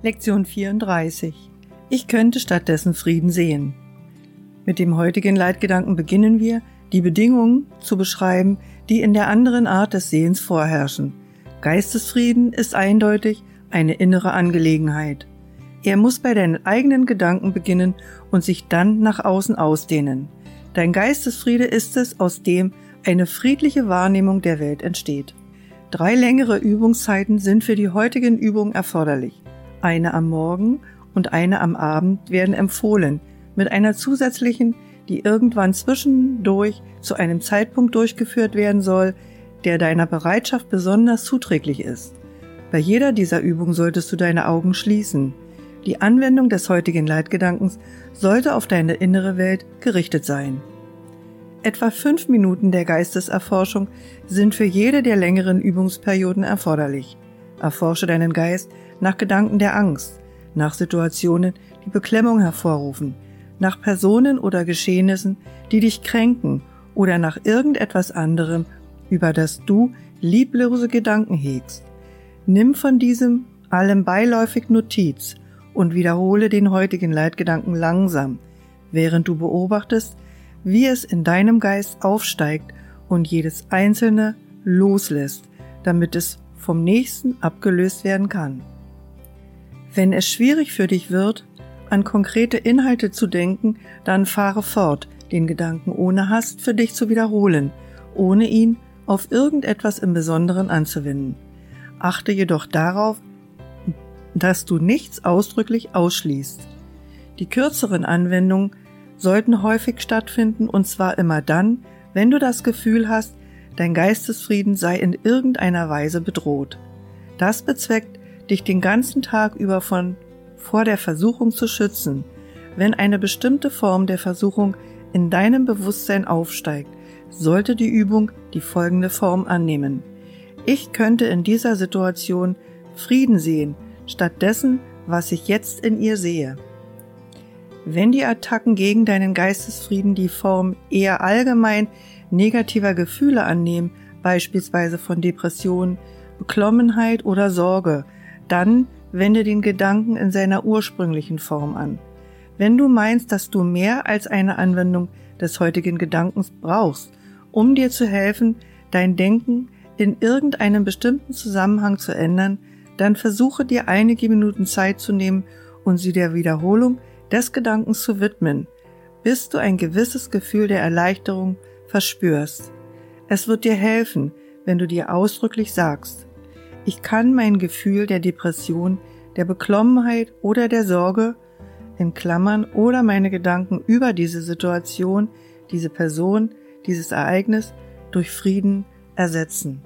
Lektion 34. Ich könnte stattdessen Frieden sehen. Mit dem heutigen Leitgedanken beginnen wir, die Bedingungen zu beschreiben, die in der anderen Art des Sehens vorherrschen. Geistesfrieden ist eindeutig eine innere Angelegenheit. Er muss bei deinen eigenen Gedanken beginnen und sich dann nach außen ausdehnen. Dein Geistesfriede ist es, aus dem eine friedliche Wahrnehmung der Welt entsteht. Drei längere Übungszeiten sind für die heutigen Übungen erforderlich. Eine am Morgen und eine am Abend werden empfohlen, mit einer zusätzlichen, die irgendwann zwischendurch zu einem Zeitpunkt durchgeführt werden soll, der deiner Bereitschaft besonders zuträglich ist. Bei jeder dieser Übungen solltest du deine Augen schließen. Die Anwendung des heutigen Leitgedankens sollte auf deine innere Welt gerichtet sein. Etwa fünf Minuten der Geisteserforschung sind für jede der längeren Übungsperioden erforderlich. Erforsche deinen Geist nach Gedanken der Angst, nach Situationen, die Beklemmung hervorrufen, nach Personen oder Geschehnissen, die dich kränken oder nach irgendetwas anderem, über das du lieblose Gedanken hegst. Nimm von diesem allem beiläufig Notiz und wiederhole den heutigen Leitgedanken langsam, während du beobachtest, wie es in deinem Geist aufsteigt und jedes einzelne loslässt, damit es vom nächsten abgelöst werden kann. Wenn es schwierig für dich wird, an konkrete Inhalte zu denken, dann fahre fort, den Gedanken ohne Hast für dich zu wiederholen, ohne ihn auf irgendetwas im Besonderen anzuwenden. Achte jedoch darauf, dass du nichts ausdrücklich ausschließt. Die kürzeren Anwendungen sollten häufig stattfinden und zwar immer dann, wenn du das Gefühl hast, dein Geistesfrieden sei in irgendeiner Weise bedroht. Das bezweckt, dich den ganzen Tag über von vor der Versuchung zu schützen, wenn eine bestimmte Form der Versuchung in deinem Bewusstsein aufsteigt, sollte die Übung die folgende Form annehmen. Ich könnte in dieser Situation Frieden sehen, statt dessen, was ich jetzt in ihr sehe. Wenn die Attacken gegen deinen Geistesfrieden die Form eher allgemein negativer Gefühle annehmen, beispielsweise von Depression, Beklommenheit oder Sorge, dann wende den Gedanken in seiner ursprünglichen Form an. Wenn du meinst, dass du mehr als eine Anwendung des heutigen Gedankens brauchst, um dir zu helfen, dein Denken in irgendeinem bestimmten Zusammenhang zu ändern, dann versuche dir einige Minuten Zeit zu nehmen und sie der Wiederholung des Gedankens zu widmen, bis du ein gewisses Gefühl der Erleichterung verspürst. Es wird dir helfen, wenn du dir ausdrücklich sagst, ich kann mein Gefühl der Depression, der Beklommenheit oder der Sorge in Klammern oder meine Gedanken über diese Situation, diese Person, dieses Ereignis durch Frieden ersetzen.